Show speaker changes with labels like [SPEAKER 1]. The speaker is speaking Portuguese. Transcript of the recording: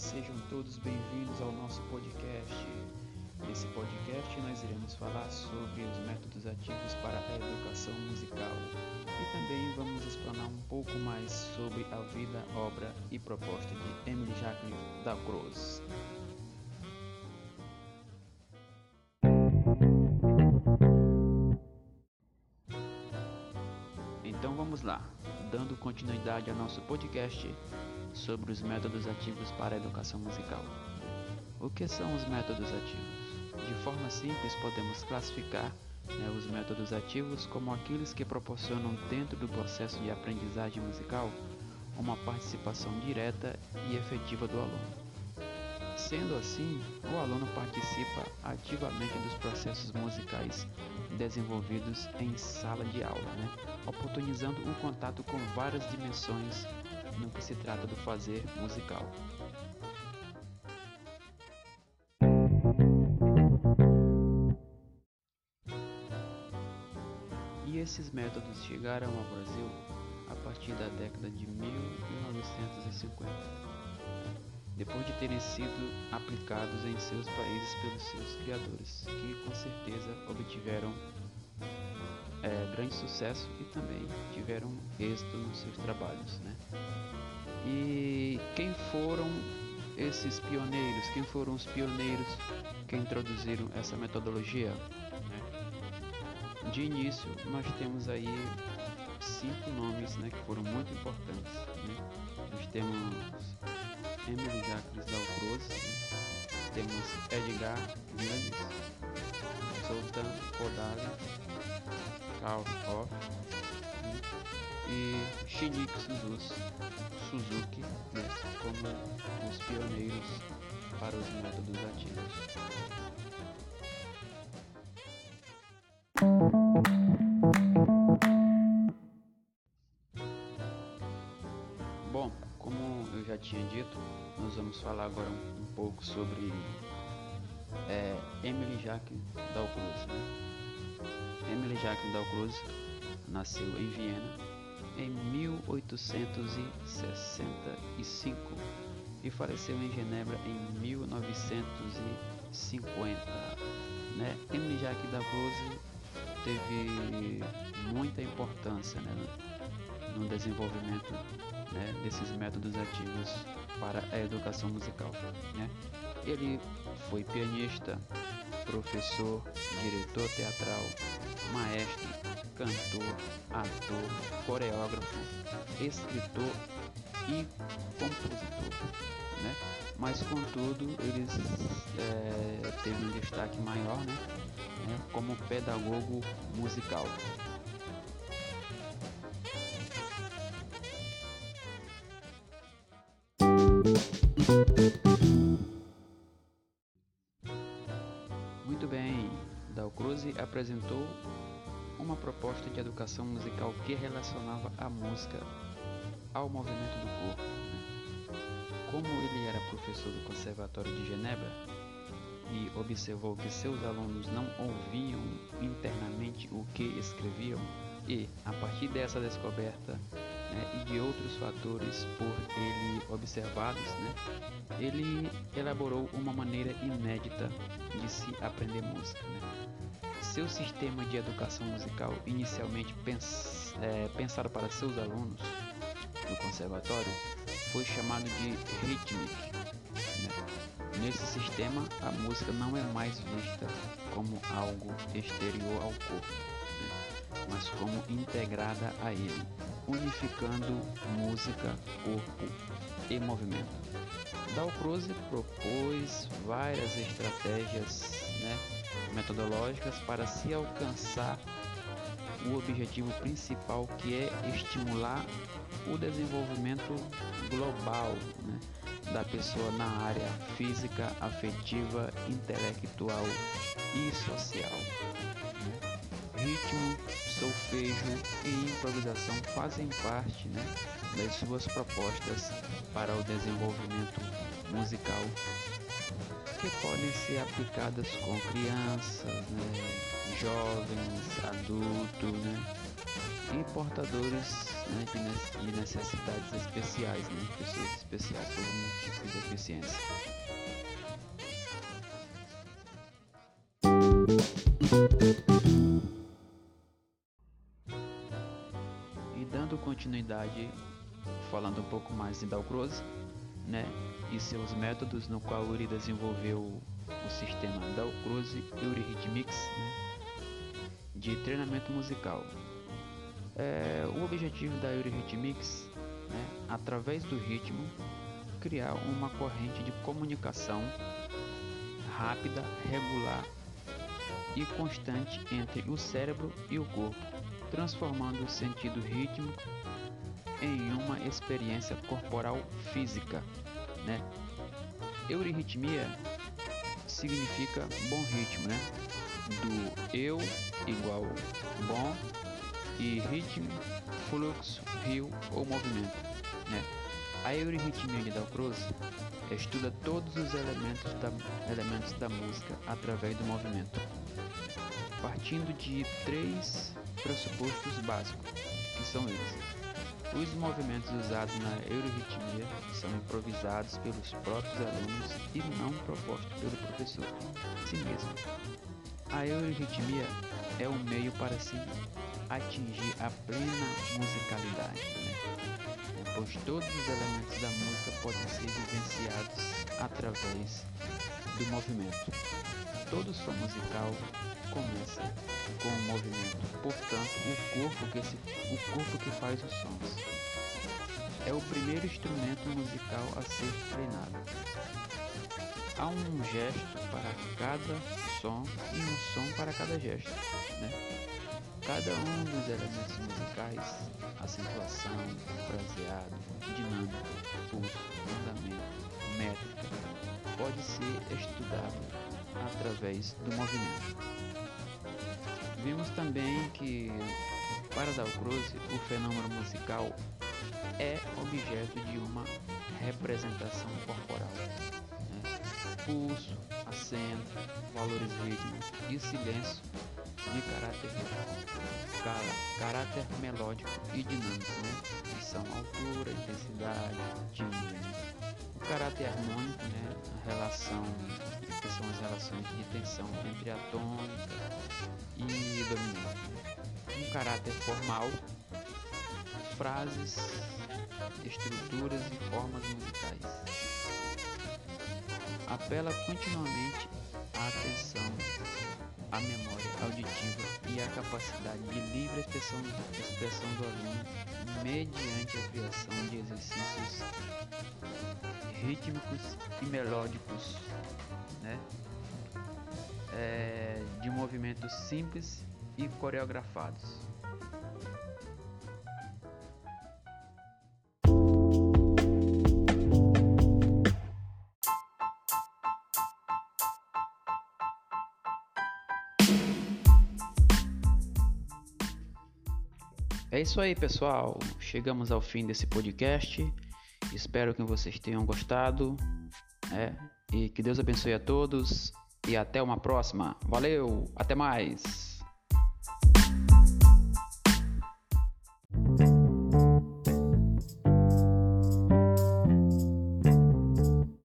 [SPEAKER 1] Sejam todos bem-vindos ao nosso podcast. Nesse podcast nós iremos falar sobre os métodos ativos para a educação musical e também vamos explanar um pouco mais sobre a vida, obra e proposta de Emily Jacques Dalcroze. Então vamos lá, dando continuidade ao nosso podcast sobre os métodos ativos para a educação musical. O que são os métodos ativos? De forma simples, podemos classificar né, os métodos ativos como aqueles que proporcionam, dentro do processo de aprendizagem musical, uma participação direta e efetiva do aluno. Sendo assim, o aluno participa ativamente dos processos musicais desenvolvidos em sala de aula, né? oportunizando o contato com várias dimensões no que se trata do fazer musical. E esses métodos chegaram ao Brasil a partir da década de 1950, depois de terem sido aplicados em seus países pelos seus criadores, que com certeza obtiveram é, grande sucesso e também tiveram êxito nos seus trabalhos. Né? E quem foram esses pioneiros? Quem foram os pioneiros que introduziram essa metodologia? Né? De início, nós temos aí cinco nomes né, que foram muito importantes. Né? Nós temos Emily Jacques Dalcroze, né? temos Edgar Villanes, Sultan Kodaly, Né? e Shinichi Suzuki, né? como os pioneiros para os métodos ativos. Bom, como eu já tinha dito, nós vamos falar agora um, um pouco sobre é, Emily Jacques Dalcroze. Né? Emily Jacques Dalcroze nasceu em Viena em 1865 e faleceu em Genebra em 1950. Né? Emily Jacques Dalcroze teve muita importância né, no desenvolvimento né, desses métodos ativos para a educação musical. Né? Ele foi pianista, professor, diretor teatral, maestro, cantor, ator, coreógrafo, escritor e compositor. Né? Mas contudo, ele é, teve um destaque maior né? né? como pedagogo musical. Muito bem, Dalcroze apresentou uma proposta de educação musical que relacionava a música ao movimento do corpo. Como ele era professor do Conservatório de Genebra e observou que seus alunos não ouviam internamente o que escreviam, e a partir dessa descoberta né, e de outros fatores por ele observados, né, ele elaborou uma maneira inédita de se aprender música. Né. Seu sistema de educação musical, inicialmente pens é, pensado para seus alunos do conservatório, foi chamado de rhythmic. Né. Nesse sistema, a música não é mais vista como algo exterior ao corpo, né, mas como integrada a ele unificando música, corpo e movimento. Dalcroze propôs várias estratégias né, metodológicas para se alcançar o objetivo principal que é estimular o desenvolvimento global né, da pessoa na área física, afetiva, intelectual e social. Ritmo, solfejo e improvisação fazem parte né, das suas propostas para o desenvolvimento musical que podem ser aplicadas com crianças, né, jovens, adultos, né, e portadores né, de necessidades especiais, né, pessoas especiais com algum tipo de deficiência. Continuidade, falando um pouco mais de Dalcroze, né, e seus métodos no qual ele desenvolveu o sistema Dalcroze Eurythmics, né, de treinamento musical. É, o objetivo da Eurythmics, né, através do ritmo, criar uma corrente de comunicação rápida, regular e constante entre o cérebro e o corpo, transformando o sentido rítmico em uma experiência corporal física. Né? Eurirritmia significa bom ritmo, né? Do eu igual bom e ritmo, fluxo, rio ou movimento. Né? A eurirritmia de Dalcroze estuda todos os elementos da, elementos da música através do movimento partindo de três pressupostos básicos, que são eles. Os movimentos usados na eurirritmia são improvisados pelos próprios alunos e não propostos pelo professor, si mesmo. A eurirritmia é um meio para se atingir a plena musicalidade, né? pois todos os elementos da música podem ser vivenciados através do movimento. Todo som musical começa com o movimento, portanto, o corpo que, se, o corpo que faz os sons. É o primeiro instrumento musical a ser treinado. Há um gesto para cada som e um som para cada gesto. Né? Cada um dos elementos musicais, acentuação, fraseado, dinâmica, pulso, andamento, métrica, pode ser estudado através do movimento. Vimos também que para Dalcroze o fenômeno musical é objeto de uma representação corporal. Né? Pulso, acento, valores rítmicos e silêncio de caráter, caráter melódico e dinâmico, né? que são altura, intensidade, timbre. O caráter harmônico, né? a relação, que são as relações de tensão entre a tônica e dominante. Um caráter formal, frases, estruturas e formas musicais. Apela continuamente à atenção, à memória auditiva e à capacidade de livre expressão, expressão do aluno mediante a criação de exercícios rítmicos e melódicos, né? É, de movimentos simples e coreografados. É isso aí, pessoal. Chegamos ao fim desse podcast. Espero que vocês tenham gostado. É, e que Deus abençoe a todos. E até uma próxima. Valeu, até mais.